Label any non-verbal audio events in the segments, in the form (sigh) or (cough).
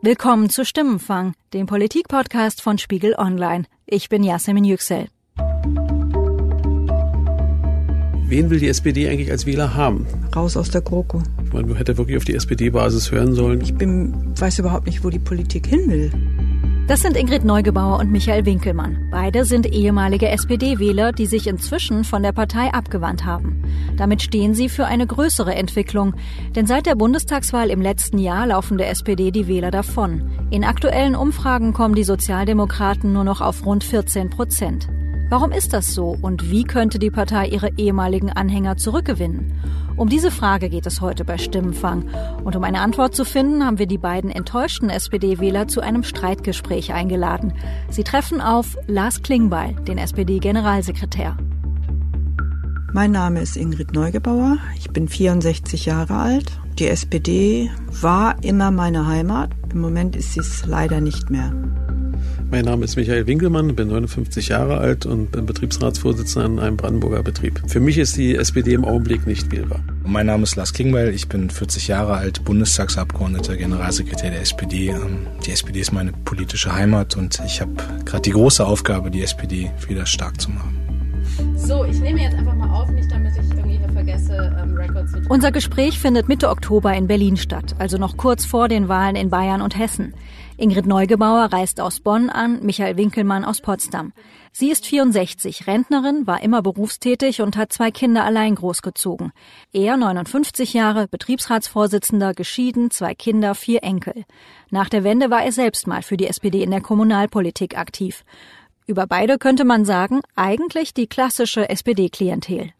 Willkommen zu Stimmenfang, dem Politikpodcast von Spiegel Online. Ich bin Yasemin Yüksel. Wen will die SPD eigentlich als Wähler haben? Raus aus der GroKo. Man hätte wirklich auf die SPD-Basis hören sollen. Ich bin, weiß überhaupt nicht, wo die Politik hin will. Das sind Ingrid Neugebauer und Michael Winkelmann. Beide sind ehemalige SPD-Wähler, die sich inzwischen von der Partei abgewandt haben. Damit stehen sie für eine größere Entwicklung. Denn seit der Bundestagswahl im letzten Jahr laufen der SPD die Wähler davon. In aktuellen Umfragen kommen die Sozialdemokraten nur noch auf rund 14 Prozent. Warum ist das so und wie könnte die Partei ihre ehemaligen Anhänger zurückgewinnen? Um diese Frage geht es heute bei Stimmenfang. Und um eine Antwort zu finden, haben wir die beiden enttäuschten SPD-Wähler zu einem Streitgespräch eingeladen. Sie treffen auf Lars Klingbeil, den SPD-Generalsekretär. Mein Name ist Ingrid Neugebauer. Ich bin 64 Jahre alt. Die SPD war immer meine Heimat. Im Moment ist sie es leider nicht mehr. Mein Name ist Michael Winkelmann, bin 59 Jahre alt und bin Betriebsratsvorsitzender in einem Brandenburger Betrieb. Für mich ist die SPD im Augenblick nicht wählbar. Mein Name ist Lars Klingbeil, ich bin 40 Jahre alt, Bundestagsabgeordneter, Generalsekretär der SPD. Ähm, die SPD ist meine politische Heimat und ich habe gerade die große Aufgabe, die SPD wieder stark zu machen. So, ich nehme jetzt einfach mal auf, nicht damit ich irgendwie hier vergesse, ähm, Records zu Unser Gespräch findet Mitte Oktober in Berlin statt, also noch kurz vor den Wahlen in Bayern und Hessen. Ingrid Neugebauer reist aus Bonn an, Michael Winkelmann aus Potsdam. Sie ist 64, Rentnerin, war immer berufstätig und hat zwei Kinder allein großgezogen. Er 59 Jahre, Betriebsratsvorsitzender, geschieden, zwei Kinder, vier Enkel. Nach der Wende war er selbst mal für die SPD in der Kommunalpolitik aktiv. Über beide könnte man sagen, eigentlich die klassische SPD-Klientel.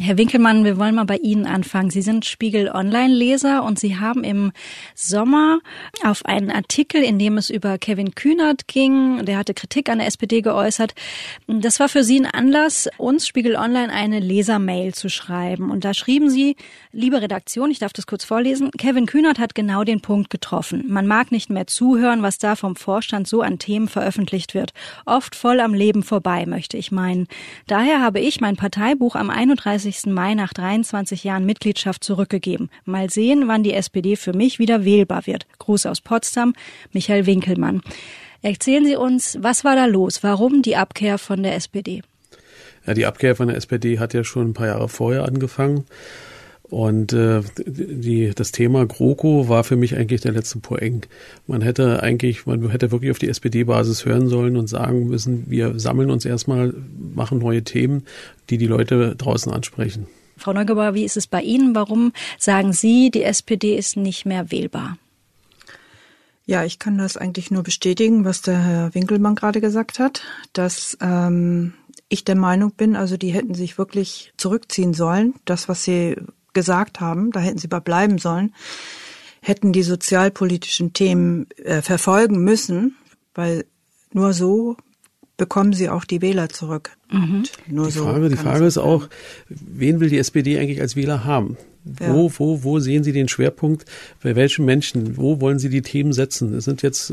Herr Winkelmann, wir wollen mal bei Ihnen anfangen. Sie sind Spiegel Online-Leser und Sie haben im Sommer auf einen Artikel, in dem es über Kevin Kühnert ging, der hatte Kritik an der SPD geäußert. Das war für Sie ein Anlass, uns Spiegel Online eine Lesermail zu schreiben. Und da schrieben Sie, liebe Redaktion, ich darf das kurz vorlesen, Kevin Kühnert hat genau den Punkt getroffen. Man mag nicht mehr zuhören, was da vom Vorstand so an Themen veröffentlicht wird. Oft voll am Leben vorbei, möchte ich meinen. Daher habe ich mein Parteibuch am 31 31. Mai nach 23 Jahren Mitgliedschaft zurückgegeben. Mal sehen, wann die SPD für mich wieder wählbar wird. Gruß aus Potsdam, Michael Winkelmann. Erzählen Sie uns, was war da los? Warum die Abkehr von der SPD? Ja, die Abkehr von der SPD hat ja schon ein paar Jahre vorher angefangen. Und äh, die, das Thema GroKo war für mich eigentlich der letzte Poeng. Man hätte eigentlich, man hätte wirklich auf die SPD-Basis hören sollen und sagen müssen, wir sammeln uns erstmal, machen neue Themen, die die Leute draußen ansprechen. Frau Neugebauer, wie ist es bei Ihnen? Warum sagen Sie, die SPD ist nicht mehr wählbar? Ja, ich kann das eigentlich nur bestätigen, was der Herr Winkelmann gerade gesagt hat, dass ähm, ich der Meinung bin, also die hätten sich wirklich zurückziehen sollen. Das, was sie gesagt haben, da hätten sie bei bleiben sollen, hätten die sozialpolitischen Themen äh, verfolgen müssen, weil nur so bekommen sie auch die Wähler zurück. Mhm. Nur die Frage, so die Frage ist auch, wen will die SPD eigentlich als Wähler haben? Wo, ja. wo, wo sehen Sie den Schwerpunkt? Bei welchen Menschen? Wo wollen Sie die Themen setzen? Es sind jetzt,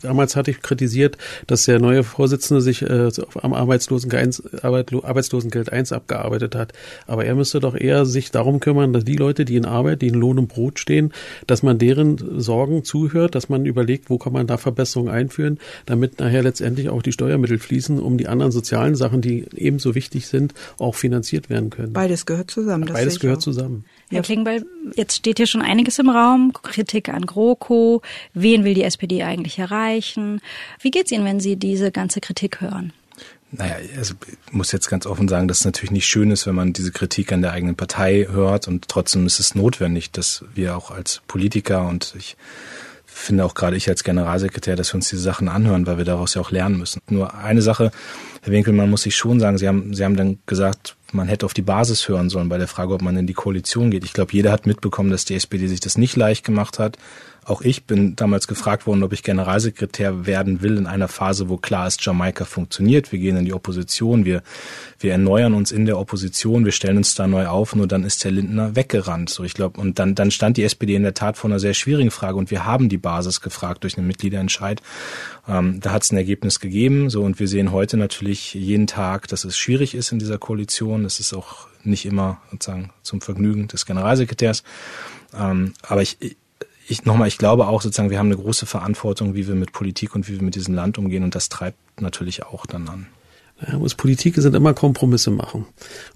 damals hatte ich kritisiert, dass der neue Vorsitzende sich äh, am Arbeitslosengeld, Arbeitslosengeld 1 abgearbeitet hat. Aber er müsste doch eher sich darum kümmern, dass die Leute, die in Arbeit, die in Lohn und Brot stehen, dass man deren Sorgen zuhört, dass man überlegt, wo kann man da Verbesserungen einführen, damit nachher letztendlich auch die Steuermittel fließen, um die anderen sozialen Sachen, die ebenso wichtig sind, auch finanziert werden können. Beides gehört zusammen. Beides gehört zusammen. Herr Klingbeil, jetzt steht hier schon einiges im Raum. Kritik an GroKo. Wen will die SPD eigentlich erreichen? Wie geht's Ihnen, wenn Sie diese ganze Kritik hören? Naja, also ich muss jetzt ganz offen sagen, dass es natürlich nicht schön ist, wenn man diese Kritik an der eigenen Partei hört und trotzdem ist es notwendig, dass wir auch als Politiker und ich finde auch gerade ich als Generalsekretär, dass wir uns diese Sachen anhören, weil wir daraus ja auch lernen müssen. Nur eine Sache, Herr Winkelmann, muss ich schon sagen, Sie haben, Sie haben dann gesagt, man hätte auf die Basis hören sollen bei der Frage, ob man in die Koalition geht. Ich glaube, jeder hat mitbekommen, dass die SPD sich das nicht leicht gemacht hat. Auch ich bin damals gefragt worden, ob ich Generalsekretär werden will in einer Phase, wo klar ist, Jamaika funktioniert. Wir gehen in die Opposition, wir, wir erneuern uns in der Opposition, wir stellen uns da neu auf, nur dann ist Herr Lindner weggerannt. So, ich glaube, und dann, dann stand die SPD in der Tat vor einer sehr schwierigen Frage und wir haben die Basis gefragt durch einen Mitgliederentscheid. Ähm, da hat es ein Ergebnis gegeben. So, und wir sehen heute natürlich jeden Tag, dass es schwierig ist in dieser Koalition. Es ist auch nicht immer sozusagen zum Vergnügen des Generalsekretärs. Ähm, aber ich, ich nochmal, ich glaube auch sozusagen, wir haben eine große Verantwortung, wie wir mit Politik und wie wir mit diesem Land umgehen und das treibt natürlich auch dann an. Ja, muss Politik sind immer Kompromisse machen.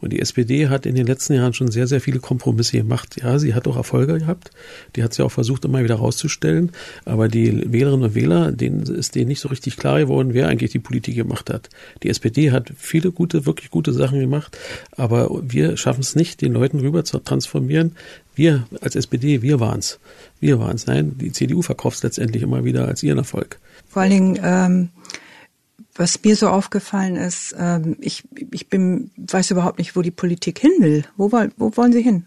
Und die SPD hat in den letzten Jahren schon sehr, sehr viele Kompromisse gemacht. Ja, sie hat auch Erfolge gehabt. Die hat sie auch versucht, immer wieder rauszustellen. Aber die Wählerinnen und Wähler, denen ist denen nicht so richtig klar geworden, wer eigentlich die Politik gemacht hat. Die SPD hat viele gute, wirklich gute Sachen gemacht. Aber wir schaffen es nicht, den Leuten rüber zu transformieren. Wir als SPD, wir waren's. Wir waren's. Nein, die CDU verkauft es letztendlich immer wieder als ihren Erfolg. Vor allen Dingen, ähm was mir so aufgefallen ist, ähm, ich, ich bin, weiß überhaupt nicht, wo die Politik hin will. Wo, wo wollen Sie hin?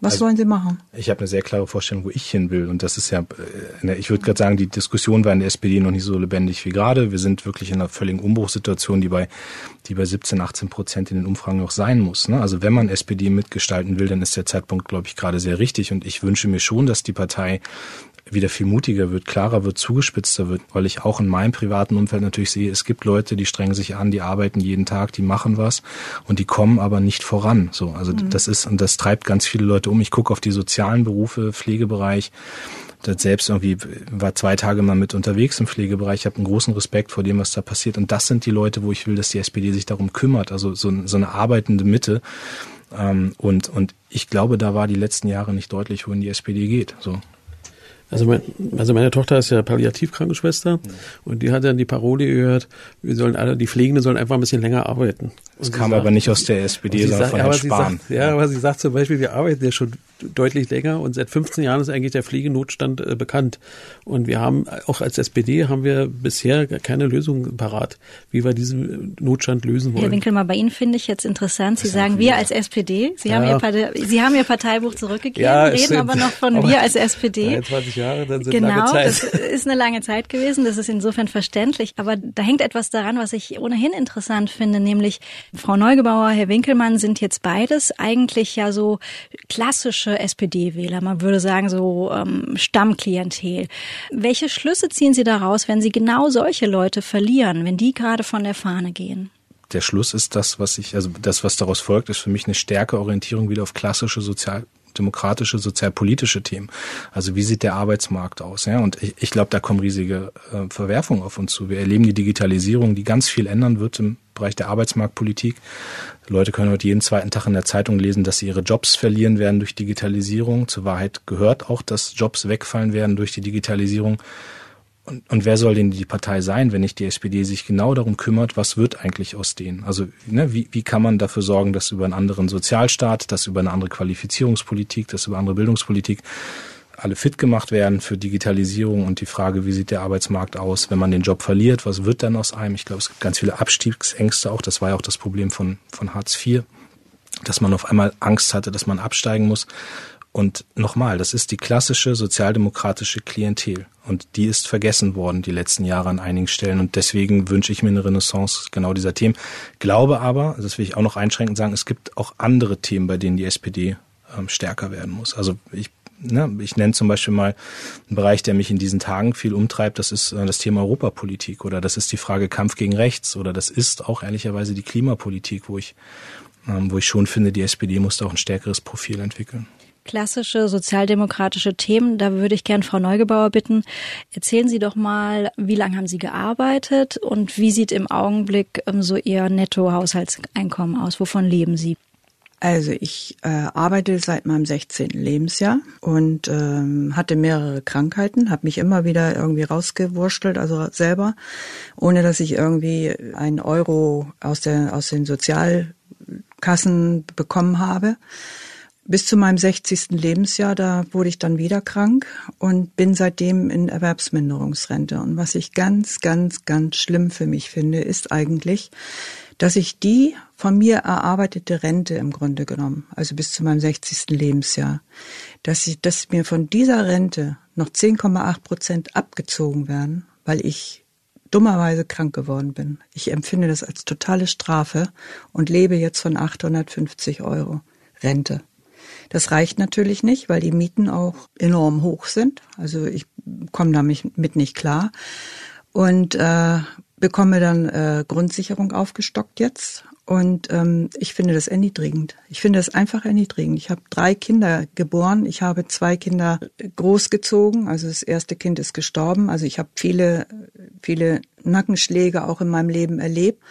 Was also, wollen Sie machen? Ich habe eine sehr klare Vorstellung, wo ich hin will. Und das ist ja, äh, ich würde gerade sagen, die Diskussion war in der SPD noch nicht so lebendig wie gerade. Wir sind wirklich in einer völligen Umbruchssituation, die bei, die bei 17, 18 Prozent in den Umfragen noch sein muss. Ne? Also wenn man SPD mitgestalten will, dann ist der Zeitpunkt, glaube ich, gerade sehr richtig. Und ich wünsche mir schon, dass die Partei wieder viel mutiger wird, klarer wird, zugespitzter wird, weil ich auch in meinem privaten Umfeld natürlich sehe, es gibt Leute, die strengen sich an, die arbeiten jeden Tag, die machen was und die kommen aber nicht voran. So, also mhm. das ist und das treibt ganz viele Leute um. Ich gucke auf die sozialen Berufe, Pflegebereich. Das selbst irgendwie war zwei Tage mal mit unterwegs im Pflegebereich. Ich habe einen großen Respekt vor dem, was da passiert. Und das sind die Leute, wo ich will, dass die SPD sich darum kümmert. Also so, so eine arbeitende Mitte. Ähm, und, und ich glaube, da war die letzten Jahre nicht deutlich, wohin die SPD geht. So. Also, mein, also meine Tochter ist ja Palliativkrankenschwester mhm. und die hat dann die Parole gehört, wir sollen alle, die Pflegenden sollen einfach ein bisschen länger arbeiten. Das kam sagt, aber nicht aus der SPD, sondern von Herrn Spahn. Sagt, ja, aber sie sagt zum Beispiel, wir arbeiten ja schon deutlich länger und seit 15 Jahren ist eigentlich der Pflegenotstand äh, bekannt. Und wir haben, auch als SPD haben wir bisher keine Lösung parat, wie wir diesen Notstand lösen wollen. Herr Winkelmann, bei Ihnen finde ich jetzt interessant, Sie sagen wir als SPD, Sie, ja. haben Ihr Partei, Sie haben Ihr Parteibuch zurückgegeben, ja, reden sind, aber noch von aber wir als SPD. 23 Jahre, dann sind genau, lange Zeit. das ist eine lange Zeit gewesen, das ist insofern verständlich. Aber da hängt etwas daran, was ich ohnehin interessant finde, nämlich Frau Neugebauer, Herr Winkelmann sind jetzt beides eigentlich ja so klassische SPD-Wähler. Man würde sagen so ähm, Stammklientel. Welche Schlüsse ziehen Sie daraus, wenn Sie genau solche Leute verlieren, wenn die gerade von der Fahne gehen? der Schluss ist das, was ich, also das, was daraus folgt, ist für mich eine stärkere Orientierung wieder auf klassische Sozial demokratische, sozialpolitische Themen. Also wie sieht der Arbeitsmarkt aus? Ja? Und ich, ich glaube, da kommen riesige äh, Verwerfungen auf uns zu. Wir erleben die Digitalisierung, die ganz viel ändern wird im Bereich der Arbeitsmarktpolitik. Leute können heute jeden zweiten Tag in der Zeitung lesen, dass sie ihre Jobs verlieren werden durch Digitalisierung. Zur Wahrheit gehört auch, dass Jobs wegfallen werden durch die Digitalisierung. Und, und wer soll denn die Partei sein, wenn nicht die SPD sich genau darum kümmert, was wird eigentlich aus denen? Also ne, wie, wie kann man dafür sorgen, dass über einen anderen Sozialstaat, dass über eine andere Qualifizierungspolitik, dass über andere Bildungspolitik alle fit gemacht werden für Digitalisierung und die Frage, wie sieht der Arbeitsmarkt aus, wenn man den Job verliert, was wird dann aus einem? Ich glaube, es gibt ganz viele Abstiegsängste auch. Das war ja auch das Problem von, von Hartz IV, dass man auf einmal Angst hatte, dass man absteigen muss. Und nochmal, das ist die klassische sozialdemokratische Klientel. Und die ist vergessen worden die letzten Jahre an einigen Stellen. Und deswegen wünsche ich mir eine Renaissance genau dieser Themen. Glaube aber, das will ich auch noch einschränkend sagen, es gibt auch andere Themen, bei denen die SPD ähm, stärker werden muss. Also ich Ne, ich nenne zum Beispiel mal einen Bereich, der mich in diesen Tagen viel umtreibt, das ist äh, das Thema Europapolitik oder das ist die Frage Kampf gegen Rechts oder das ist auch ehrlicherweise die Klimapolitik, wo ich, ähm, wo ich schon finde, die SPD muss da auch ein stärkeres Profil entwickeln klassische sozialdemokratische Themen. Da würde ich gern Frau Neugebauer bitten, erzählen Sie doch mal, wie lange haben Sie gearbeitet und wie sieht im Augenblick ähm, so Ihr Nettohaushaltseinkommen aus? Wovon leben Sie? Also ich äh, arbeite seit meinem 16. Lebensjahr und ähm, hatte mehrere Krankheiten, habe mich immer wieder irgendwie rausgewurschtelt, also selber, ohne dass ich irgendwie einen Euro aus, der, aus den Sozialkassen bekommen habe bis zu meinem 60. Lebensjahr, da wurde ich dann wieder krank und bin seitdem in Erwerbsminderungsrente. Und was ich ganz, ganz, ganz schlimm für mich finde, ist eigentlich, dass ich die von mir erarbeitete Rente im Grunde genommen, also bis zu meinem 60. Lebensjahr, dass ich, dass mir von dieser Rente noch 10,8 Prozent abgezogen werden, weil ich dummerweise krank geworden bin. Ich empfinde das als totale Strafe und lebe jetzt von 850 Euro Rente. Das reicht natürlich nicht, weil die Mieten auch enorm hoch sind. Also ich komme damit mit nicht klar. Und äh, bekomme dann äh, Grundsicherung aufgestockt jetzt Und ähm, ich finde das erniedrigend. Ich finde das einfach erniedrigend. Ich habe drei Kinder geboren. Ich habe zwei Kinder großgezogen. Also das erste Kind ist gestorben. Also ich habe viele, viele Nackenschläge auch in meinem Leben erlebt.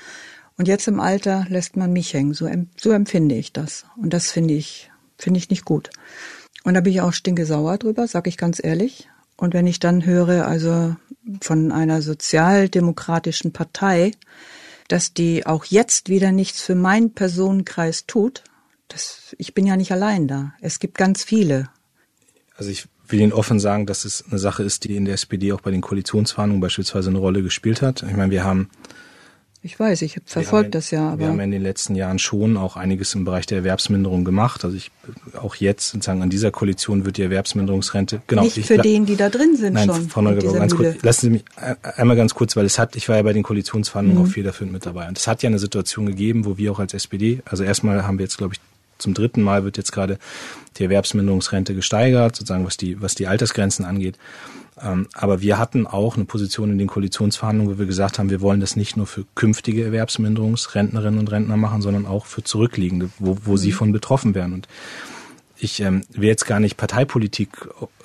Und jetzt im Alter lässt man mich hängen. So, so empfinde ich das. Und das finde ich, finde ich nicht gut. Und da bin ich auch stinkesauer drüber, sag ich ganz ehrlich. Und wenn ich dann höre, also von einer sozialdemokratischen Partei, dass die auch jetzt wieder nichts für meinen Personenkreis tut, das, ich bin ja nicht allein da. Es gibt ganz viele. Also ich will Ihnen offen sagen, dass es eine Sache ist, die in der SPD auch bei den Koalitionsverhandlungen beispielsweise eine Rolle gespielt hat. Ich meine, wir haben ich weiß, ich verfolge das ja. Aber wir haben in den letzten Jahren schon auch einiges im Bereich der Erwerbsminderung gemacht. Also ich auch jetzt sozusagen an dieser Koalition wird die Erwerbsminderungsrente genau. Nicht für den, die da drin sind nein, schon. Frau Neugebauer, ganz kurz, lassen Sie mich einmal ganz kurz, weil es hat, ich war ja bei den Koalitionsverhandlungen mhm. auch federführend mit dabei. Und es hat ja eine Situation gegeben, wo wir auch als SPD, also erstmal haben wir jetzt, glaube ich, zum dritten Mal wird jetzt gerade die Erwerbsminderungsrente gesteigert, sozusagen was die, was die Altersgrenzen angeht. Ähm, aber wir hatten auch eine Position in den Koalitionsverhandlungen, wo wir gesagt haben, wir wollen das nicht nur für künftige Erwerbsminderungsrentnerinnen und Rentner machen, sondern auch für zurückliegende, wo, wo mhm. sie von betroffen wären. Und ich ähm, will jetzt gar nicht Parteipolitik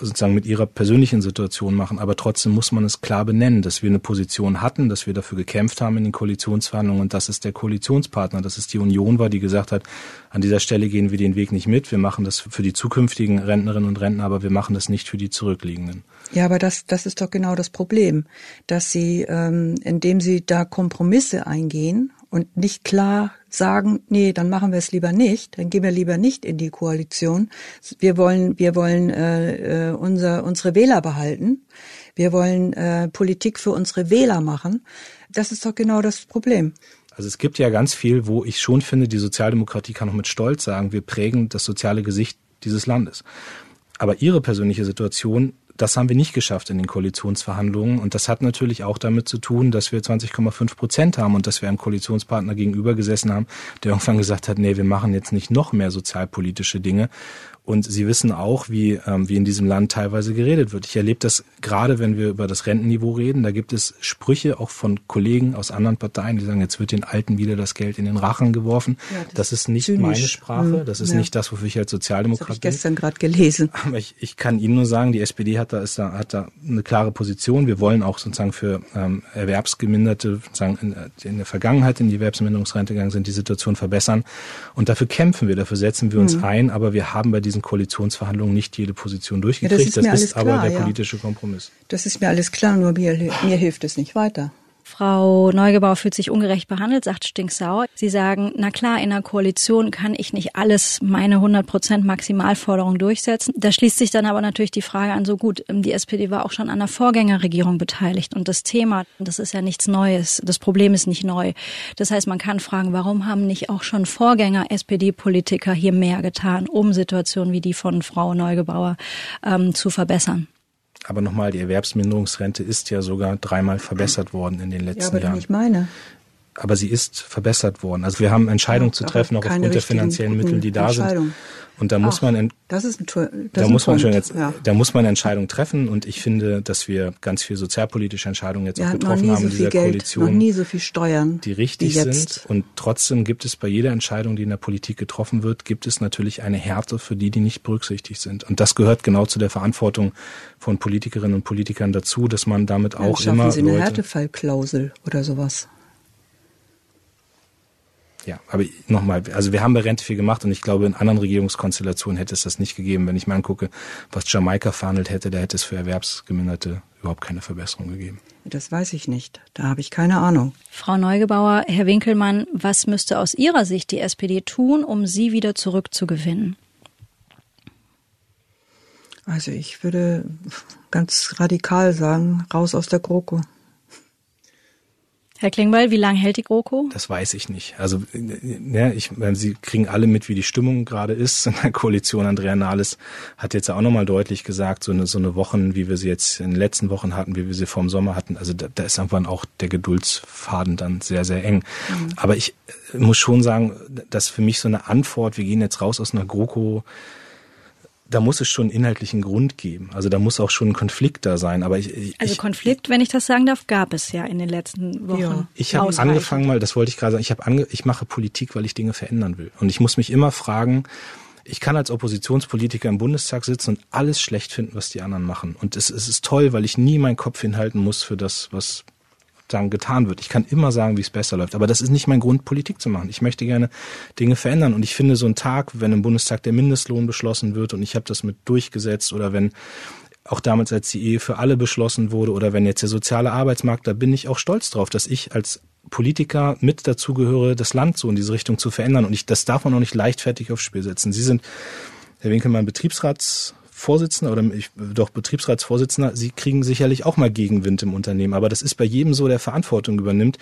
sozusagen mit ihrer persönlichen Situation machen, aber trotzdem muss man es klar benennen, dass wir eine Position hatten, dass wir dafür gekämpft haben in den Koalitionsverhandlungen und dass es der Koalitionspartner, dass es die Union war, die gesagt hat, an dieser Stelle gehen wir den Weg nicht mit, wir machen das für die zukünftigen Rentnerinnen und Rentner, aber wir machen das nicht für die zurückliegenden. Ja, aber das, das ist doch genau das Problem, dass sie, ähm, indem sie da Kompromisse eingehen und nicht klar sagen, nee, dann machen wir es lieber nicht, dann gehen wir lieber nicht in die Koalition. Wir wollen, wir wollen äh, äh, unser, unsere Wähler behalten. Wir wollen äh, Politik für unsere Wähler machen. Das ist doch genau das Problem. Also es gibt ja ganz viel, wo ich schon finde, die Sozialdemokratie kann auch mit Stolz sagen, wir prägen das soziale Gesicht dieses Landes. Aber ihre persönliche Situation das haben wir nicht geschafft in den Koalitionsverhandlungen. Und das hat natürlich auch damit zu tun, dass wir 20,5 Prozent haben und dass wir einem Koalitionspartner gegenüber gesessen haben, der irgendwann gesagt hat, nee, wir machen jetzt nicht noch mehr sozialpolitische Dinge, und Sie wissen auch, wie, ähm, wie in diesem Land teilweise geredet wird. Ich erlebe das gerade, wenn wir über das Rentenniveau reden. Da gibt es Sprüche auch von Kollegen aus anderen Parteien, die sagen, jetzt wird den Alten wieder das Geld in den Rachen geworfen. Ja, das, das, ist nicht zynisch. meine Sprache. Hm, das ist ja. nicht das, wofür ich als Sozialdemokrat das habe ich gestern gerade gelesen. (laughs) Aber ich, ich kann Ihnen nur sagen, die SPD hat da, ist da, hat da eine klare Position. Wir wollen auch sozusagen für ähm, Erwerbsgeminderte, sozusagen in, in der Vergangenheit in die Erwerbsminderungsrente gegangen sind, die Situation verbessern. Und dafür kämpfen wir, dafür setzen wir uns hm. ein. Aber wir haben bei diesen Koalitionsverhandlungen nicht jede Position durchgekriegt. Ja, das ist, das ist klar, aber der ja. politische Kompromiss. Das ist mir alles klar, nur mir, mir hilft es nicht weiter. Frau Neugebauer fühlt sich ungerecht behandelt, sagt stinksauer. Sie sagen, na klar, in einer Koalition kann ich nicht alles, meine 100 Prozent Maximalforderung durchsetzen. Da schließt sich dann aber natürlich die Frage an, so gut, ähm, die SPD war auch schon an der Vorgängerregierung beteiligt und das Thema, das ist ja nichts Neues. Das Problem ist nicht neu. Das heißt, man kann fragen, warum haben nicht auch schon Vorgänger SPD-Politiker hier mehr getan, um Situationen wie die von Frau Neugebauer ähm, zu verbessern? Aber nochmal, die Erwerbsminderungsrente ist ja sogar dreimal verbessert worden in den letzten ja, aber Jahren. Ich meine. Aber sie ist verbessert worden. Also wir haben Entscheidungen zu treffen, auch aufgrund der finanziellen Mittel, die da sind. Und da muss Ach, man, das ist ein, das da muss man schon jetzt, ja. da muss man Entscheidungen treffen. Und ich finde, dass wir ganz viel sozialpolitische Entscheidungen jetzt wir auch getroffen haben so in dieser Geld, Koalition, noch nie so viel Steuern, die richtig sind. Und trotzdem gibt es bei jeder Entscheidung, die in der Politik getroffen wird, gibt es natürlich eine Härte für die, die nicht berücksichtigt sind. Und das gehört genau zu der Verantwortung von Politikerinnen und Politikern dazu, dass man damit auch ja, immer Sie eine Leute, Härtefallklausel oder sowas. Ja, aber nochmal, also wir haben bei Rente viel gemacht und ich glaube, in anderen Regierungskonstellationen hätte es das nicht gegeben. Wenn ich mir angucke, was Jamaika verhandelt hätte, da hätte es für Erwerbsgeminderte überhaupt keine Verbesserung gegeben. Das weiß ich nicht. Da habe ich keine Ahnung. Frau Neugebauer, Herr Winkelmann, was müsste aus Ihrer Sicht die SPD tun, um Sie wieder zurückzugewinnen? Also ich würde ganz radikal sagen, raus aus der GroKo. Herr Klingbeil, wie lange hält die GroKo? Das weiß ich nicht. Also ja, ich, Sie kriegen alle mit, wie die Stimmung gerade ist (laughs) in der Koalition. Andrea Nahles hat jetzt auch nochmal deutlich gesagt, so eine, so eine Wochen, wie wir sie jetzt in den letzten Wochen hatten, wie wir sie vor dem Sommer hatten, also da, da ist irgendwann auch der Geduldsfaden dann sehr, sehr eng. Mhm. Aber ich muss schon sagen, dass für mich so eine Antwort, wir gehen jetzt raus aus einer GroKo, da muss es schon inhaltlichen Grund geben. Also da muss auch schon ein Konflikt da sein. Aber ich, ich also Konflikt, wenn ich das sagen darf, gab es ja in den letzten Wochen. Ja. Ich habe angefangen mal, das wollte ich gerade sagen. Ich habe ange, ich mache Politik, weil ich Dinge verändern will. Und ich muss mich immer fragen. Ich kann als Oppositionspolitiker im Bundestag sitzen und alles schlecht finden, was die anderen machen. Und es, es ist toll, weil ich nie meinen Kopf hinhalten muss für das, was sagen, getan wird. Ich kann immer sagen, wie es besser läuft. Aber das ist nicht mein Grund, Politik zu machen. Ich möchte gerne Dinge verändern. Und ich finde so ein Tag, wenn im Bundestag der Mindestlohn beschlossen wird und ich habe das mit durchgesetzt oder wenn auch damals, als die Ehe für alle beschlossen wurde oder wenn jetzt der soziale Arbeitsmarkt, da bin ich auch stolz drauf, dass ich als Politiker mit dazugehöre, das Land so in diese Richtung zu verändern. Und ich, das darf man auch nicht leichtfertig aufs Spiel setzen. Sie sind, Herr Winkelmann, Betriebsrats Vorsitzender oder ich, doch Betriebsratsvorsitzender, Sie kriegen sicherlich auch mal Gegenwind im Unternehmen. Aber das ist bei jedem so, der Verantwortung übernimmt.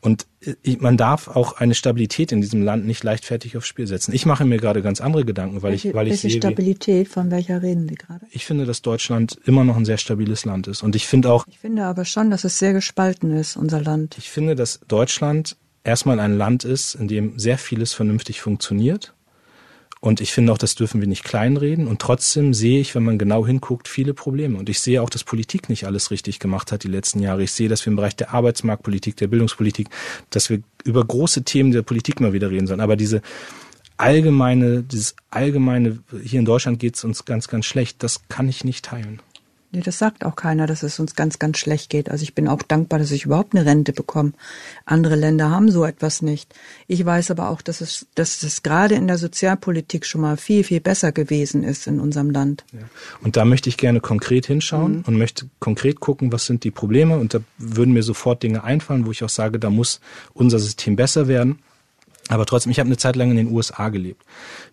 Und äh, man darf auch eine Stabilität in diesem Land nicht leichtfertig aufs Spiel setzen. Ich mache mir gerade ganz andere Gedanken, weil welche, ich, weil ich welche sehe, Stabilität, von welcher reden Sie gerade? Ich finde, dass Deutschland immer noch ein sehr stabiles Land ist. Und ich finde auch. Ich finde aber schon, dass es sehr gespalten ist, unser Land. Ich finde, dass Deutschland erstmal ein Land ist, in dem sehr vieles vernünftig funktioniert und ich finde auch, das dürfen wir nicht kleinreden. Und trotzdem sehe ich, wenn man genau hinguckt, viele Probleme. Und ich sehe auch, dass Politik nicht alles richtig gemacht hat die letzten Jahre. Ich sehe, dass wir im Bereich der Arbeitsmarktpolitik, der Bildungspolitik, dass wir über große Themen der Politik mal wieder reden sollen. Aber diese allgemeine, dieses allgemeine, hier in Deutschland geht es uns ganz, ganz schlecht, das kann ich nicht teilen. Nee, das sagt auch keiner, dass es uns ganz, ganz schlecht geht. Also ich bin auch dankbar, dass ich überhaupt eine Rente bekomme. Andere Länder haben so etwas nicht. Ich weiß aber auch, dass es, dass es gerade in der Sozialpolitik schon mal viel, viel besser gewesen ist in unserem Land. Ja. Und da möchte ich gerne konkret hinschauen mhm. und möchte konkret gucken, was sind die Probleme. Und da würden mir sofort Dinge einfallen, wo ich auch sage, da muss unser System besser werden. Aber trotzdem, ich habe eine Zeit lang in den USA gelebt.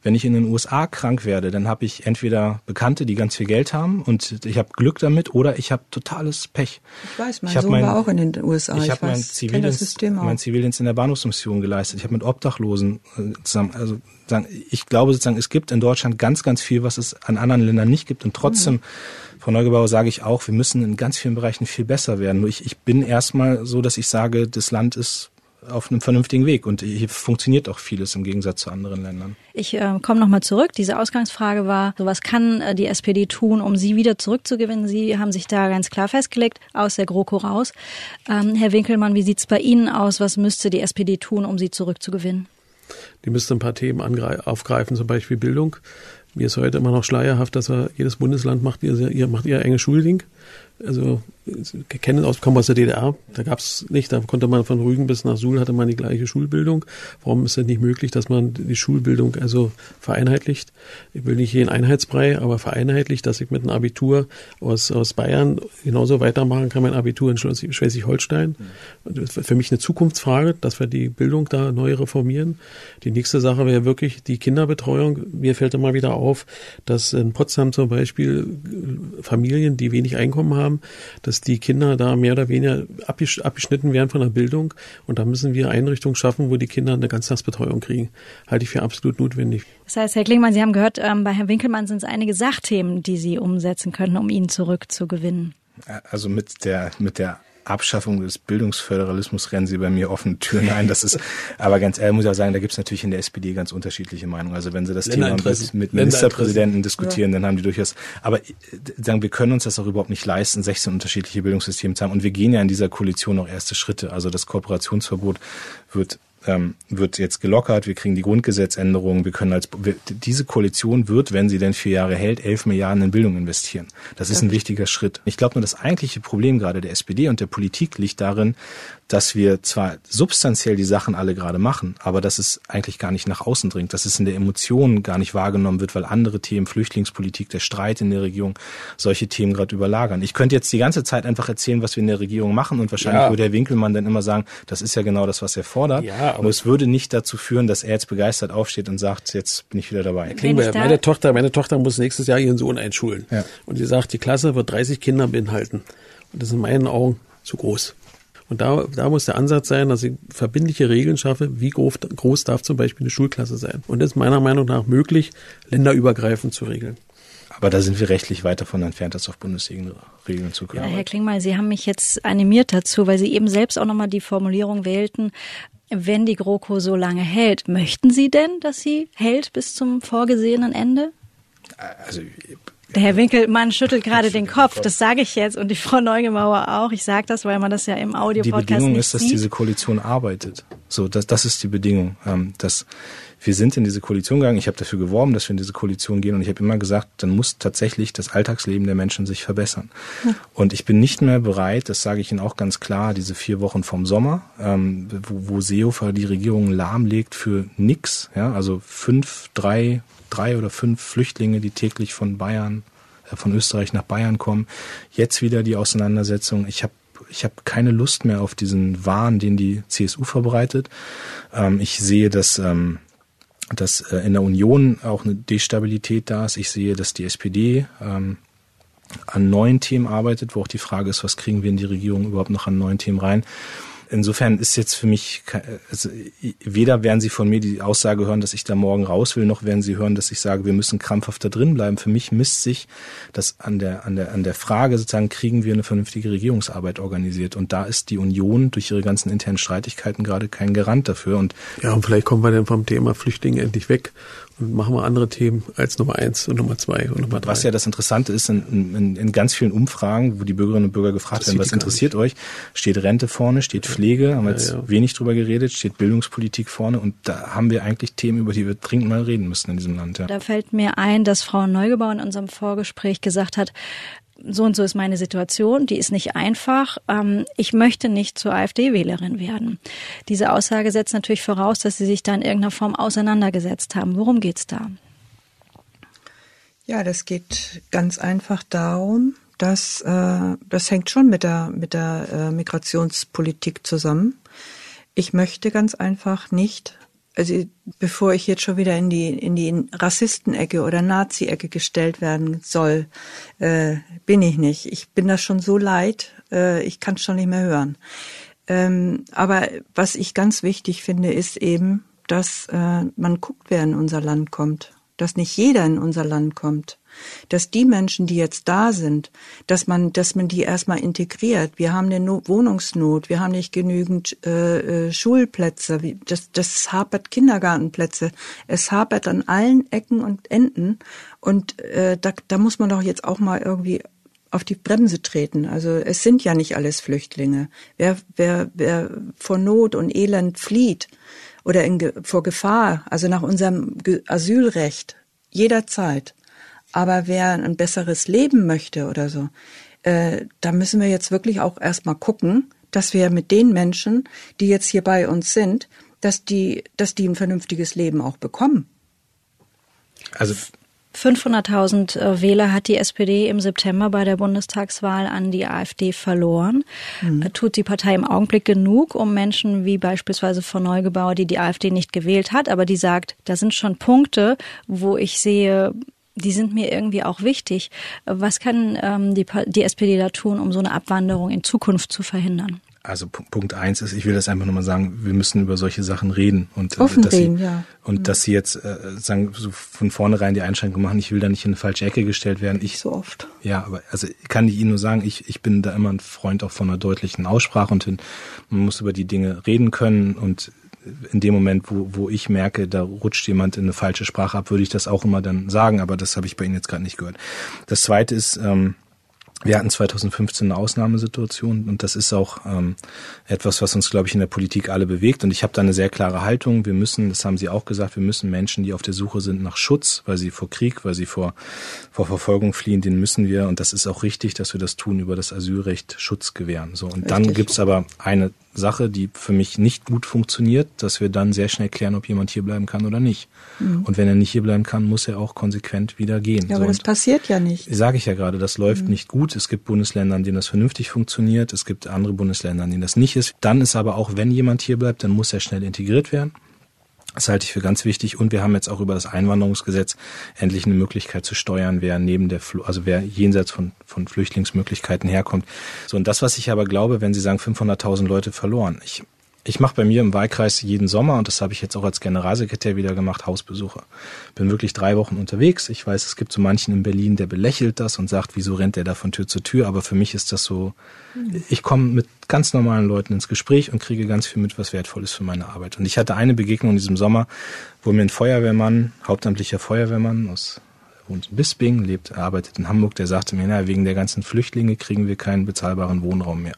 Wenn ich in den USA krank werde, dann habe ich entweder Bekannte, die ganz viel Geld haben und ich habe Glück damit, oder ich habe totales Pech. Ich weiß, mein ich Sohn mein, war auch in den USA. Ich, ich habe mein Zivildienst, mein Zivildienst in der Bahnhofsmission geleistet. Ich habe mit Obdachlosen äh, zusammen, also sagen, ich glaube sozusagen, es gibt in Deutschland ganz, ganz viel, was es an anderen Ländern nicht gibt. Und trotzdem, mhm. Frau Neugebauer, sage ich auch, wir müssen in ganz vielen Bereichen viel besser werden. Nur ich, ich bin erstmal so, dass ich sage, das Land ist auf einem vernünftigen Weg. Und hier funktioniert auch vieles im Gegensatz zu anderen Ländern. Ich äh, komme nochmal zurück. Diese Ausgangsfrage war, so was kann äh, die SPD tun, um sie wieder zurückzugewinnen? Sie haben sich da ganz klar festgelegt, aus der GroKo raus. Ähm, Herr Winkelmann, wie sieht es bei Ihnen aus? Was müsste die SPD tun, um sie zurückzugewinnen? Die müsste ein paar Themen aufgreifen, zum Beispiel Bildung. Mir ist heute immer noch schleierhaft, dass wir, jedes Bundesland macht ihr, ihr macht ihr enge Schulding. Also kennen aus, kommen aus der DDR, da gab es nicht, da konnte man von Rügen bis nach Suhl hatte man die gleiche Schulbildung. Warum ist es nicht möglich, dass man die Schulbildung also vereinheitlicht? Ich will nicht hier einen Einheitsbrei, aber vereinheitlicht, dass ich mit einem Abitur aus, aus Bayern genauso weitermachen kann, mein Abitur in Schleswig-Holstein. Für mich eine Zukunftsfrage, dass wir die Bildung da neu reformieren. Die nächste Sache wäre wirklich die Kinderbetreuung. Mir fällt immer wieder auf, dass in Potsdam zum Beispiel Familien, die wenig Einkommen haben, dass die Kinder da mehr oder weniger abgeschnitten werden von der Bildung. Und da müssen wir Einrichtungen schaffen, wo die Kinder eine Ganztagsbetreuung kriegen. Halte ich für absolut notwendig. Das heißt, Herr Klingmann, Sie haben gehört, ähm, bei Herrn Winkelmann sind es einige Sachthemen, die Sie umsetzen können, um ihn zurückzugewinnen. Also mit der, mit der Abschaffung des Bildungsföderalismus rennen sie bei mir offene Türen ein. Das ist, (laughs) aber ganz ehrlich muss ich auch sagen, da gibt es natürlich in der SPD ganz unterschiedliche Meinungen. Also wenn sie das Thema mit, mit Ministerpräsidenten diskutieren, ja. dann haben die durchaus, aber äh, sagen, wir können uns das auch überhaupt nicht leisten, 16 unterschiedliche Bildungssysteme zu haben. Und wir gehen ja in dieser Koalition noch erste Schritte. Also das Kooperationsverbot wird ähm, wird jetzt gelockert, wir kriegen die Grundgesetzänderungen, wir können als diese Koalition wird, wenn sie denn vier Jahre hält, elf Milliarden in Bildung investieren. Das ist ein wichtiger Schritt. Ich glaube nur, das eigentliche Problem gerade der SPD und der Politik liegt darin, dass wir zwar substanziell die Sachen alle gerade machen, aber dass es eigentlich gar nicht nach außen dringt, dass es in der Emotion gar nicht wahrgenommen wird, weil andere Themen, Flüchtlingspolitik, der Streit in der Regierung, solche Themen gerade überlagern. Ich könnte jetzt die ganze Zeit einfach erzählen, was wir in der Regierung machen und wahrscheinlich ja. würde Herr Winkelmann dann immer sagen, das ist ja genau das, was er fordert. Ja, aber es würde nicht dazu führen, dass er jetzt begeistert aufsteht und sagt, jetzt bin ich wieder dabei. Klingbeil, meine Tochter, meine Tochter muss nächstes Jahr ihren Sohn einschulen. Ja. Und sie sagt, die Klasse wird 30 Kinder beinhalten. Und das ist in meinen Augen zu groß. Und da, da muss der Ansatz sein, dass ich verbindliche Regeln schaffe, wie groß, groß darf zum Beispiel eine Schulklasse sein. Und das ist meiner Meinung nach möglich, länderübergreifend zu regeln. Aber da sind wir rechtlich weit davon entfernt, das auf Bundesebene regeln zu können. Ja, Herr Klingmal, Sie haben mich jetzt animiert dazu, weil Sie eben selbst auch nochmal die Formulierung wählten, wenn die GroKo so lange hält. Möchten Sie denn, dass sie hält bis zum vorgesehenen Ende? Also der Herr Winkelmann schüttelt gerade den Kopf. Das sage ich jetzt und die Frau Neugemauer auch. Ich sage das, weil man das ja im Audio-Podcast Die Bedingung ist, dass sieht. diese Koalition arbeitet. So, das, das ist die Bedingung. Ähm, dass wir sind in diese Koalition gegangen. Ich habe dafür geworben, dass wir in diese Koalition gehen und ich habe immer gesagt, dann muss tatsächlich das Alltagsleben der Menschen sich verbessern. Ja. Und ich bin nicht mehr bereit, das sage ich Ihnen auch ganz klar, diese vier Wochen vom Sommer, ähm, wo, wo Seehofer die Regierung lahmlegt für nix. Ja, also fünf, drei drei oder fünf Flüchtlinge, die täglich von Bayern, äh, von Österreich nach Bayern kommen. Jetzt wieder die Auseinandersetzung. Ich habe ich habe keine Lust mehr auf diesen Wahn, den die CSU verbreitet. Ähm, ich sehe, dass, ähm, dass äh, in der Union auch eine Destabilität da ist. Ich sehe, dass die SPD ähm, an neuen Themen arbeitet, wo auch die Frage ist, was kriegen wir in die Regierung überhaupt noch an neuen Themen rein. Insofern ist jetzt für mich, also weder werden Sie von mir die Aussage hören, dass ich da morgen raus will, noch werden Sie hören, dass ich sage, wir müssen krampfhaft da drin bleiben. Für mich misst sich das an der, an der, an der Frage sozusagen, kriegen wir eine vernünftige Regierungsarbeit organisiert? Und da ist die Union durch ihre ganzen internen Streitigkeiten gerade kein Garant dafür. Und ja, und vielleicht kommen wir dann vom Thema Flüchtlinge endlich weg und machen wir andere Themen als Nummer eins und Nummer zwei und Nummer drei. Was ja das Interessante ist, in, in, in ganz vielen Umfragen, wo die Bürgerinnen und Bürger gefragt werden, was interessiert euch, steht Rente vorne, steht Pflege, haben wir jetzt ja. wenig drüber geredet, steht Bildungspolitik vorne und da haben wir eigentlich Themen, über die wir dringend mal reden müssen in diesem Land. Ja. Da fällt mir ein, dass Frau Neugebauer in unserem Vorgespräch gesagt hat, so und so ist meine Situation, die ist nicht einfach. Ähm, ich möchte nicht zur AfD-Wählerin werden. Diese Aussage setzt natürlich voraus, dass Sie sich da in irgendeiner Form auseinandergesetzt haben. Worum geht's da? Ja, das geht ganz einfach darum, dass äh, das hängt schon mit der mit der äh, Migrationspolitik zusammen. Ich möchte ganz einfach nicht also bevor ich jetzt schon wieder in die in die Rassistenecke oder Nazi-Ecke gestellt werden soll, äh, bin ich nicht. Ich bin da schon so leid, äh, ich kann es schon nicht mehr hören. Ähm, aber was ich ganz wichtig finde, ist eben, dass äh, man guckt, wer in unser Land kommt, dass nicht jeder in unser Land kommt dass die Menschen, die jetzt da sind, dass man, dass man die erstmal integriert. Wir haben eine no Wohnungsnot, wir haben nicht genügend äh, äh, Schulplätze, das, das hapert Kindergartenplätze, es hapert an allen Ecken und Enden und äh, da, da muss man doch jetzt auch mal irgendwie auf die Bremse treten. Also es sind ja nicht alles Flüchtlinge. Wer, wer, wer vor Not und Elend flieht oder in, vor Gefahr, also nach unserem Asylrecht, jederzeit, aber wer ein besseres Leben möchte oder so, äh, da müssen wir jetzt wirklich auch erstmal gucken, dass wir mit den Menschen, die jetzt hier bei uns sind, dass die, dass die ein vernünftiges Leben auch bekommen. Also 500.000 äh, Wähler hat die SPD im September bei der Bundestagswahl an die AfD verloren. Mhm. Tut die Partei im Augenblick genug, um Menschen wie beispielsweise Frau Neugebauer, die die AfD nicht gewählt hat, aber die sagt, da sind schon Punkte, wo ich sehe, die sind mir irgendwie auch wichtig. Was kann ähm, die, die SPD da tun, um so eine Abwanderung in Zukunft zu verhindern? Also Punkt eins ist, ich will das einfach nochmal sagen, wir müssen über solche Sachen reden und äh, Offen dass reden, sie, ja. und mhm. dass sie jetzt äh, sagen so von vornherein die Einschränkung machen, ich will da nicht in eine falsche Ecke gestellt werden. Ich so oft. Ja, aber also kann ich Ihnen nur sagen, ich ich bin da immer ein Freund auch von einer deutlichen Aussprache und man muss über die Dinge reden können und in dem Moment, wo, wo ich merke, da rutscht jemand in eine falsche Sprache ab, würde ich das auch immer dann sagen, aber das habe ich bei Ihnen jetzt gerade nicht gehört. Das zweite ist, ähm, wir hatten 2015 eine Ausnahmesituation und das ist auch ähm, etwas, was uns, glaube ich, in der Politik alle bewegt. Und ich habe da eine sehr klare Haltung. Wir müssen, das haben Sie auch gesagt, wir müssen Menschen, die auf der Suche sind nach Schutz, weil sie vor Krieg, weil sie vor, vor Verfolgung fliehen, den müssen wir, und das ist auch richtig, dass wir das tun, über das Asylrecht Schutz gewähren. So, und richtig. dann gibt's aber eine Sache, die für mich nicht gut funktioniert, dass wir dann sehr schnell klären, ob jemand hier bleiben kann oder nicht. Mhm. Und wenn er nicht hier bleiben kann, muss er auch konsequent wieder gehen. Ja, aber so, das passiert ja nicht. Sage ich ja gerade, das läuft mhm. nicht gut. Es gibt Bundesländer, in denen das vernünftig funktioniert. Es gibt andere Bundesländer, in denen das nicht ist. Dann ist aber auch, wenn jemand hier bleibt, dann muss er schnell integriert werden. Das halte ich für ganz wichtig. Und wir haben jetzt auch über das Einwanderungsgesetz endlich eine Möglichkeit zu steuern, wer neben der, Fl also wer jenseits von, von Flüchtlingsmöglichkeiten herkommt. So, und das, was ich aber glaube, wenn Sie sagen 500.000 Leute verloren. Ich ich mache bei mir im Wahlkreis jeden Sommer, und das habe ich jetzt auch als Generalsekretär wieder gemacht, Hausbesuche. Bin wirklich drei Wochen unterwegs. Ich weiß, es gibt so manchen in Berlin, der belächelt das und sagt, wieso rennt der da von Tür zu Tür? Aber für mich ist das so, ich komme mit ganz normalen Leuten ins Gespräch und kriege ganz viel mit, was wertvoll ist für meine Arbeit. Und ich hatte eine Begegnung in diesem Sommer, wo mir ein Feuerwehrmann, hauptamtlicher Feuerwehrmann aus wohnt in Bisping, lebt, arbeitet in Hamburg, der sagte mir, na, wegen der ganzen Flüchtlinge kriegen wir keinen bezahlbaren Wohnraum mehr.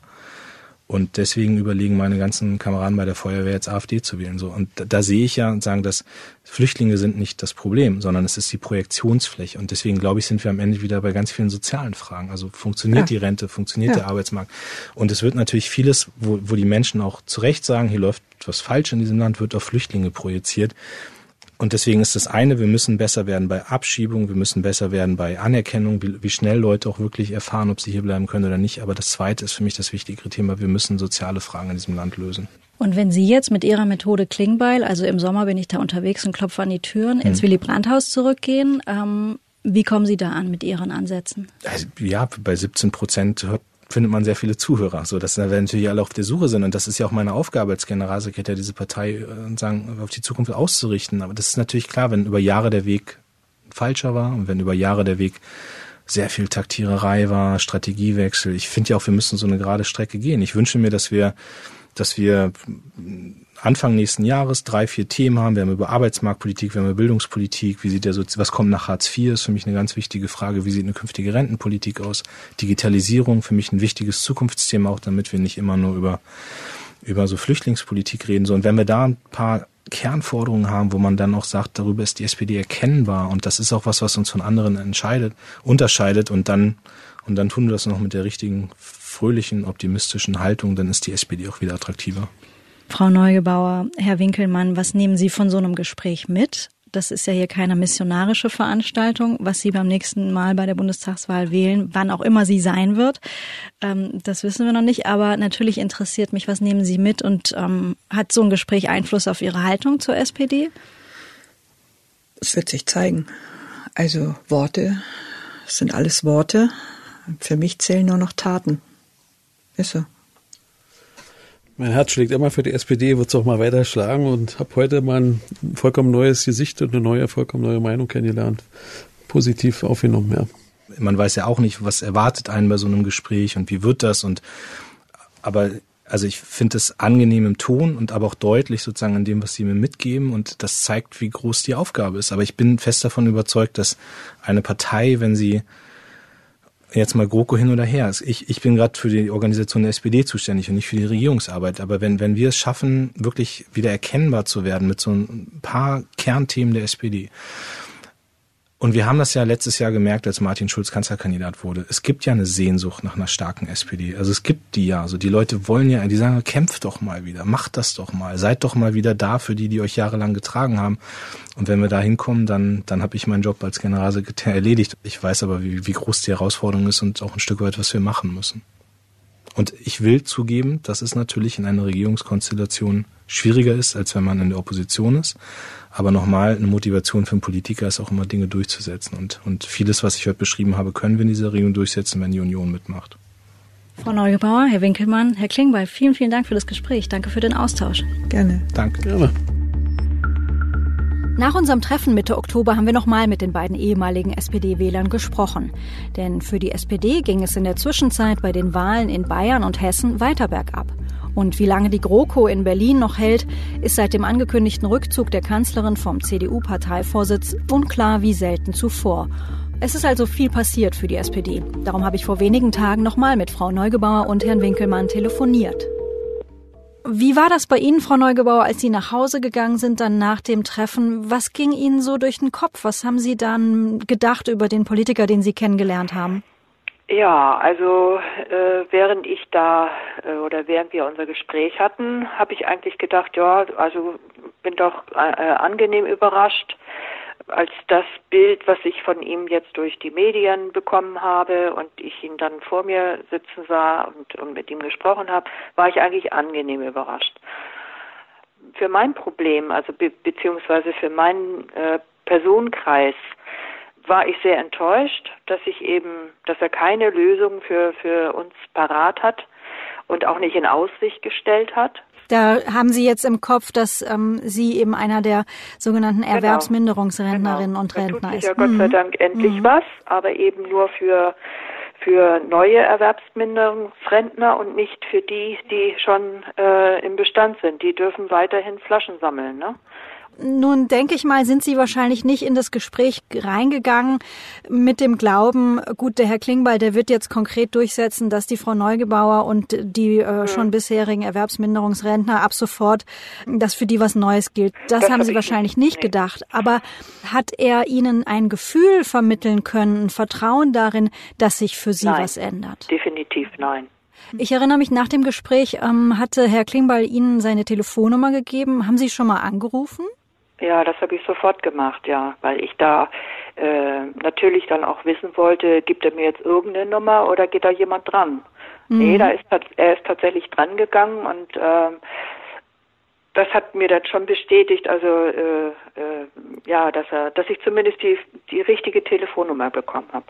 Und deswegen überlegen meine ganzen Kameraden bei der Feuerwehr jetzt AfD zu wählen. So. Und da, da sehe ich ja und sagen, dass Flüchtlinge sind nicht das Problem, sondern es ist die Projektionsfläche. Und deswegen glaube ich, sind wir am Ende wieder bei ganz vielen sozialen Fragen. Also funktioniert ja. die Rente, funktioniert ja. der Arbeitsmarkt? Und es wird natürlich vieles, wo, wo die Menschen auch zu Recht sagen, hier läuft was falsch in diesem Land, wird auf Flüchtlinge projiziert. Und deswegen ist das eine, wir müssen besser werden bei Abschiebung, wir müssen besser werden bei Anerkennung, wie, wie, schnell Leute auch wirklich erfahren, ob sie hier bleiben können oder nicht. Aber das zweite ist für mich das wichtigere Thema, wir müssen soziale Fragen in diesem Land lösen. Und wenn Sie jetzt mit Ihrer Methode Klingbeil, also im Sommer bin ich da unterwegs und klopfe an die Türen, ins hm. Willy Brandt-Haus zurückgehen, ähm, wie kommen Sie da an mit Ihren Ansätzen? Also, ja, bei 17 Prozent hört findet man sehr viele Zuhörer, so dass wir natürlich alle auf der Suche sind und das ist ja auch meine Aufgabe als Generalsekretär, diese Partei äh, sagen, auf die Zukunft auszurichten. Aber das ist natürlich klar, wenn über Jahre der Weg falscher war und wenn über Jahre der Weg sehr viel Taktiererei war, Strategiewechsel. Ich finde ja auch, wir müssen so eine gerade Strecke gehen. Ich wünsche mir, dass wir, dass wir Anfang nächsten Jahres drei, vier Themen haben. Wir haben über Arbeitsmarktpolitik, wir haben über Bildungspolitik, wie sieht der so, was kommt nach Hartz IV, ist für mich eine ganz wichtige Frage. Wie sieht eine künftige Rentenpolitik aus? Digitalisierung, für mich ein wichtiges Zukunftsthema, auch damit wir nicht immer nur über, über so Flüchtlingspolitik reden. So, und wenn wir da ein paar Kernforderungen haben, wo man dann auch sagt, darüber ist die SPD erkennbar und das ist auch was, was uns von anderen entscheidet, unterscheidet und dann, und dann tun wir das noch mit der richtigen, fröhlichen, optimistischen Haltung, dann ist die SPD auch wieder attraktiver. Frau Neugebauer, Herr Winkelmann, was nehmen Sie von so einem Gespräch mit? Das ist ja hier keine missionarische Veranstaltung, was Sie beim nächsten Mal bei der Bundestagswahl wählen, wann auch immer sie sein wird. Ähm, das wissen wir noch nicht, aber natürlich interessiert mich, was nehmen Sie mit und ähm, hat so ein Gespräch Einfluss auf Ihre Haltung zur SPD? Es wird sich zeigen. Also Worte sind alles Worte. Für mich zählen nur noch Taten. Ist so. Mein Herz schlägt immer für die SPD, wird es auch mal weiter schlagen und habe heute mal ein vollkommen neues Gesicht und eine neue, vollkommen neue Meinung kennengelernt. Positiv aufgenommen, ja. Man weiß ja auch nicht, was erwartet einen bei so einem Gespräch und wie wird das und aber also ich finde es angenehm im Ton und aber auch deutlich sozusagen an dem, was sie mir mitgeben und das zeigt, wie groß die Aufgabe ist. Aber ich bin fest davon überzeugt, dass eine Partei, wenn sie jetzt mal GroKo hin oder her. Ich, ich bin gerade für die Organisation der SPD zuständig und nicht für die Regierungsarbeit. Aber wenn, wenn wir es schaffen, wirklich wieder erkennbar zu werden mit so ein paar Kernthemen der SPD, und wir haben das ja letztes Jahr gemerkt, als Martin Schulz Kanzlerkandidat wurde. Es gibt ja eine Sehnsucht nach einer starken SPD. Also es gibt die ja. Also die Leute wollen ja, die sagen, kämpft doch mal wieder, macht das doch mal, seid doch mal wieder da für die, die euch jahrelang getragen haben. Und wenn wir da hinkommen, dann, dann habe ich meinen Job als Generalsekretär erledigt. Ich weiß aber, wie, wie groß die Herausforderung ist und auch ein Stück weit, was wir machen müssen. Und ich will zugeben, dass es natürlich in einer Regierungskonstellation schwieriger ist, als wenn man in der Opposition ist. Aber nochmal, eine Motivation für einen Politiker ist auch immer Dinge durchzusetzen. Und, und vieles, was ich heute beschrieben habe, können wir in dieser Regierung durchsetzen, wenn die Union mitmacht. Frau Neugebauer, Herr Winkelmann, Herr Klingbeil, vielen, vielen Dank für das Gespräch. Danke für den Austausch. Gerne. Danke. Gerne. Nach unserem Treffen Mitte Oktober haben wir nochmal mit den beiden ehemaligen SPD-Wählern gesprochen. Denn für die SPD ging es in der Zwischenzeit bei den Wahlen in Bayern und Hessen weiter bergab. Und wie lange die GroKo in Berlin noch hält, ist seit dem angekündigten Rückzug der Kanzlerin vom CDU-Parteivorsitz unklar wie selten zuvor. Es ist also viel passiert für die SPD. Darum habe ich vor wenigen Tagen nochmal mit Frau Neugebauer und Herrn Winkelmann telefoniert. Wie war das bei Ihnen, Frau Neugebauer, als Sie nach Hause gegangen sind, dann nach dem Treffen? Was ging Ihnen so durch den Kopf? Was haben Sie dann gedacht über den Politiker, den Sie kennengelernt haben? Ja, also äh, während ich da äh, oder während wir unser Gespräch hatten, habe ich eigentlich gedacht, ja, also bin doch äh, angenehm überrascht, als das Bild, was ich von ihm jetzt durch die Medien bekommen habe und ich ihn dann vor mir sitzen sah und, und mit ihm gesprochen habe, war ich eigentlich angenehm überrascht. Für mein Problem, also be beziehungsweise für meinen äh, Personenkreis, war ich sehr enttäuscht, dass ich eben, dass er keine Lösung für, für uns parat hat und auch nicht in Aussicht gestellt hat. Da haben Sie jetzt im Kopf, dass ähm, Sie eben einer der sogenannten genau. Erwerbsminderungsrentnerinnen genau. und Rentner ist. Ja, Gott sei mhm. Dank endlich mhm. was, aber eben nur für für neue Erwerbsminderungsrentner und nicht für die, die schon äh, im Bestand sind. Die dürfen weiterhin Flaschen sammeln. Ne? Nun denke ich mal, sind Sie wahrscheinlich nicht in das Gespräch reingegangen mit dem Glauben, gut, der Herr Klingbeil, der wird jetzt konkret durchsetzen, dass die Frau Neugebauer und die äh, schon bisherigen Erwerbsminderungsrentner ab sofort, dass für die was Neues gilt. Das, das haben Sie wahrscheinlich nicht, nicht gedacht. Aber hat er Ihnen ein Gefühl vermitteln können, ein Vertrauen darin, dass sich für Sie nein, was ändert? Definitiv nein. Ich erinnere mich, nach dem Gespräch ähm, hatte Herr Klingbeil Ihnen seine Telefonnummer gegeben. Haben Sie schon mal angerufen? Ja, das habe ich sofort gemacht, ja, weil ich da äh, natürlich dann auch wissen wollte, gibt er mir jetzt irgendeine Nummer oder geht da jemand dran? Mhm. Nee, da ist er ist tatsächlich dran gegangen und äh, das hat mir dann schon bestätigt, also äh, äh, ja, dass er, dass ich zumindest die die richtige Telefonnummer bekommen habe.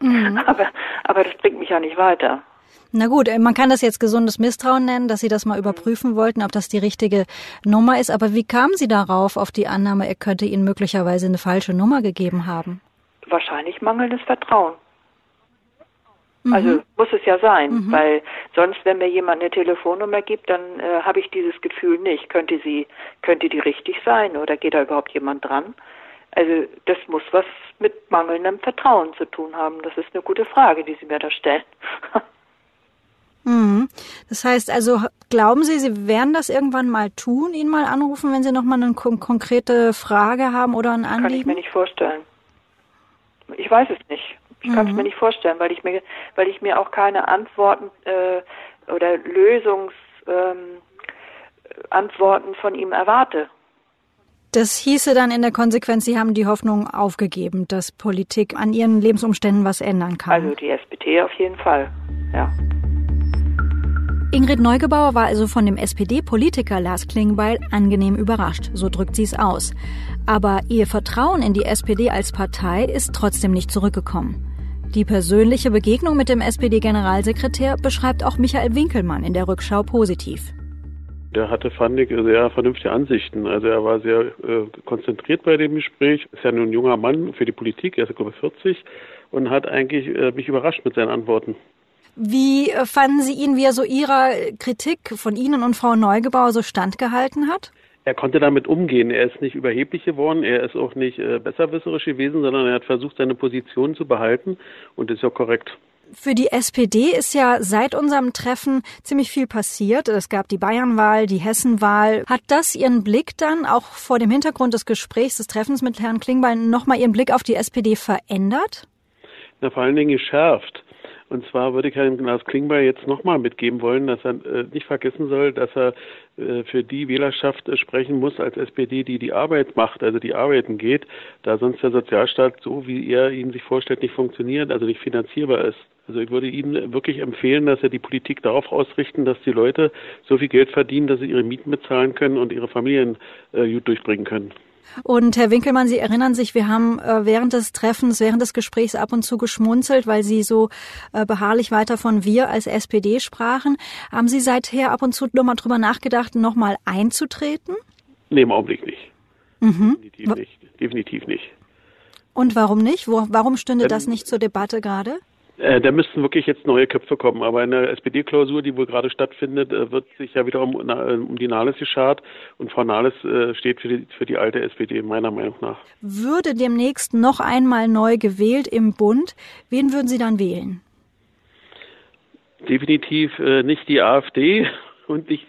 Mhm. (laughs) aber aber das bringt mich ja nicht weiter. Na gut, äh, man kann das jetzt gesundes Misstrauen nennen, dass Sie das mal überprüfen wollten, ob das die richtige Nummer ist. Aber wie kamen Sie darauf, auf die Annahme, er könnte Ihnen möglicherweise eine falsche Nummer gegeben haben? Wahrscheinlich mangelndes Vertrauen. Mhm. Also muss es ja sein, mhm. weil sonst, wenn mir jemand eine Telefonnummer gibt, dann äh, habe ich dieses Gefühl nicht. Könnte sie, könnte die richtig sein oder geht da überhaupt jemand dran? Also das muss was mit mangelndem Vertrauen zu tun haben. Das ist eine gute Frage, die Sie mir da stellen. (laughs) Mhm. Das heißt also, glauben Sie, Sie werden das irgendwann mal tun, ihn mal anrufen, wenn Sie nochmal eine kon konkrete Frage haben oder ein Anliegen? Kann ich mir nicht vorstellen. Ich weiß es nicht. Ich mhm. kann es mir nicht vorstellen, weil ich mir, weil ich mir auch keine Antworten äh, oder Lösungsantworten ähm, von ihm erwarte. Das hieße dann in der Konsequenz, Sie haben die Hoffnung aufgegeben, dass Politik an Ihren Lebensumständen was ändern kann. Also die SPD auf jeden Fall, ja. Ingrid Neugebauer war also von dem SPD-Politiker Lars Klingbeil angenehm überrascht, so drückt sie es aus. Aber ihr Vertrauen in die SPD als Partei ist trotzdem nicht zurückgekommen. Die persönliche Begegnung mit dem SPD-Generalsekretär beschreibt auch Michael Winkelmann in der Rückschau positiv. Der hatte, fand ich, sehr vernünftige Ansichten. Also er war sehr äh, konzentriert bei dem Gespräch. Ist ja nun ein junger Mann für die Politik, er ist glaube ich 40 und hat eigentlich äh, mich überrascht mit seinen Antworten. Wie äh, fanden Sie ihn, wie er so Ihrer Kritik von Ihnen und Frau Neugebauer so standgehalten hat? Er konnte damit umgehen. Er ist nicht überheblich geworden, er ist auch nicht äh, besserwisserisch gewesen, sondern er hat versucht, seine Position zu behalten und ist ja korrekt. Für die SPD ist ja seit unserem Treffen ziemlich viel passiert. Es gab die Bayernwahl, die Hessenwahl. Hat das Ihren Blick dann auch vor dem Hintergrund des Gesprächs, des Treffens mit Herrn Klingbein nochmal Ihren Blick auf die SPD verändert? Na, vor allen Dingen geschärft. Und zwar würde ich Herrn Lars Klingbeil jetzt nochmal mitgeben wollen, dass er äh, nicht vergessen soll, dass er äh, für die Wählerschaft äh, sprechen muss als SPD, die die Arbeit macht, also die arbeiten geht, da sonst der Sozialstaat so, wie er ihn sich vorstellt, nicht funktioniert, also nicht finanzierbar ist. Also ich würde ihm wirklich empfehlen, dass er die Politik darauf ausrichten, dass die Leute so viel Geld verdienen, dass sie ihre Mieten bezahlen können und ihre Familien gut durchbringen können. Und Herr Winkelmann, Sie erinnern sich, wir haben äh, während des Treffens, während des Gesprächs ab und zu geschmunzelt, weil Sie so äh, beharrlich weiter von wir als SPD sprachen. Haben Sie seither ab und zu nochmal drüber nachgedacht, nochmal einzutreten? Nee, im Augenblick nicht. Mhm. Definitiv nicht. Definitiv nicht. Und warum nicht? Wo, warum stünde ähm, das nicht zur Debatte gerade? Äh, da müssten wirklich jetzt neue Köpfe kommen. Aber in der SPD-Klausur, die wohl gerade stattfindet, äh, wird sich ja wieder um, um die Nahles geschart. Und Frau Nahles äh, steht für die, für die alte SPD, meiner Meinung nach. Würde demnächst noch einmal neu gewählt im Bund, wen würden Sie dann wählen? Definitiv äh, nicht die AfD (laughs) und nicht,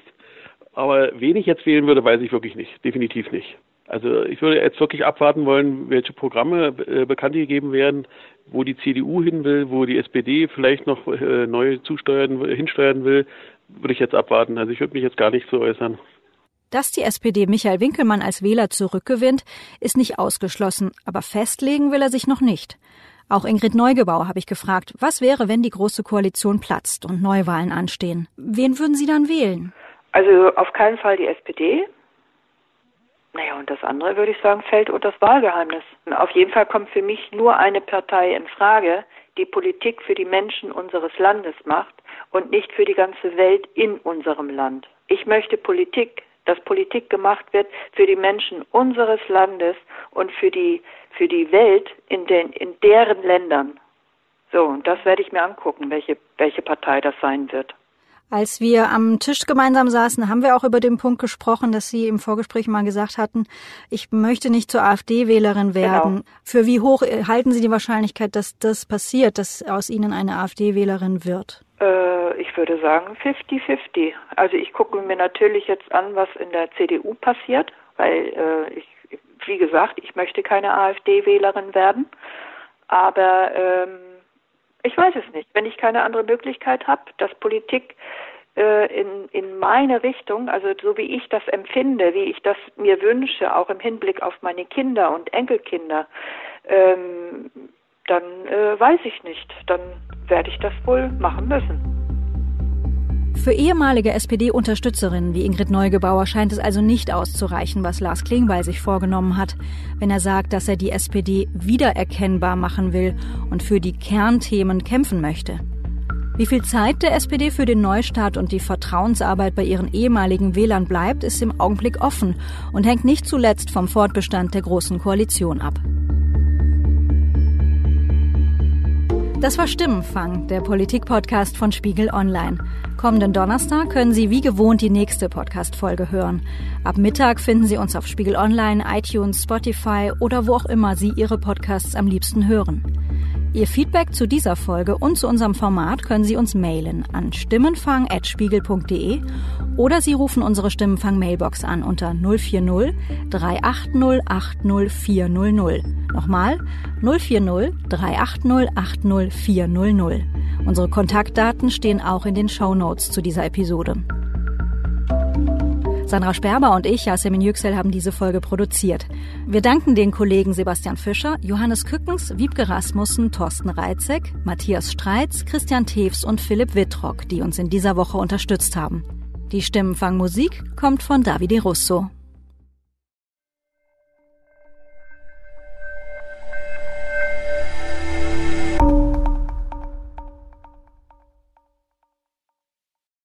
aber wen ich jetzt wählen würde, weiß ich wirklich nicht. Definitiv nicht. Also ich würde jetzt wirklich abwarten wollen, welche Programme äh, bekannt gegeben werden, wo die CDU hin will, wo die SPD vielleicht noch äh, neu zusteuern, hinsteuern will, würde ich jetzt abwarten. Also ich würde mich jetzt gar nicht so äußern. Dass die SPD Michael Winkelmann als Wähler zurückgewinnt, ist nicht ausgeschlossen, aber festlegen will er sich noch nicht. Auch Ingrid Neugebauer habe ich gefragt, was wäre, wenn die Große Koalition platzt und Neuwahlen anstehen? Wen würden Sie dann wählen? Also auf keinen Fall die SPD. Naja, und das andere würde ich sagen, fällt unter das Wahlgeheimnis. Auf jeden Fall kommt für mich nur eine Partei in Frage, die Politik für die Menschen unseres Landes macht und nicht für die ganze Welt in unserem Land. Ich möchte Politik, dass Politik gemacht wird für die Menschen unseres Landes und für die, für die Welt in, den, in deren Ländern. So, und das werde ich mir angucken, welche, welche Partei das sein wird. Als wir am Tisch gemeinsam saßen, haben wir auch über den Punkt gesprochen, dass Sie im Vorgespräch mal gesagt hatten, ich möchte nicht zur AfD-Wählerin werden. Genau. Für wie hoch halten Sie die Wahrscheinlichkeit, dass das passiert, dass aus Ihnen eine AfD-Wählerin wird? Äh, ich würde sagen 50-50. Also ich gucke mir natürlich jetzt an, was in der CDU passiert, weil äh, ich, wie gesagt, ich möchte keine AfD-Wählerin werden. Aber ähm, ich weiß es nicht. Wenn ich keine andere Möglichkeit habe, dass Politik äh, in, in meine Richtung, also so wie ich das empfinde, wie ich das mir wünsche, auch im Hinblick auf meine Kinder und Enkelkinder, ähm, dann äh, weiß ich nicht. Dann werde ich das wohl machen müssen. Für ehemalige SPD-Unterstützerinnen wie Ingrid Neugebauer scheint es also nicht auszureichen, was Lars Klingbeil sich vorgenommen hat, wenn er sagt, dass er die SPD wiedererkennbar machen will und für die Kernthemen kämpfen möchte. Wie viel Zeit der SPD für den Neustart und die Vertrauensarbeit bei ihren ehemaligen Wählern bleibt, ist im Augenblick offen und hängt nicht zuletzt vom Fortbestand der Großen Koalition ab. Das war Stimmenfang, der Politik-Podcast von Spiegel Online. Kommenden Donnerstag können Sie wie gewohnt die nächste Podcast-Folge hören. Ab Mittag finden Sie uns auf Spiegel Online, iTunes, Spotify oder wo auch immer Sie Ihre Podcasts am liebsten hören. Ihr Feedback zu dieser Folge und zu unserem Format können Sie uns mailen an stimmenfang.spiegel.de oder Sie rufen unsere Stimmenfang-Mailbox an unter 040 380 80 400. Nochmal 040 380 80 400. Unsere Kontaktdaten stehen auch in den Show Notes zu dieser Episode. Sandra Sperber und ich, Yasemin Yüksel, haben diese Folge produziert. Wir danken den Kollegen Sebastian Fischer, Johannes Kückens, Wiebke Rasmussen, Thorsten Reitzek, Matthias Streitz, Christian Tews und Philipp Wittrock, die uns in dieser Woche unterstützt haben. Die Stimmenfangmusik kommt von Davide Russo.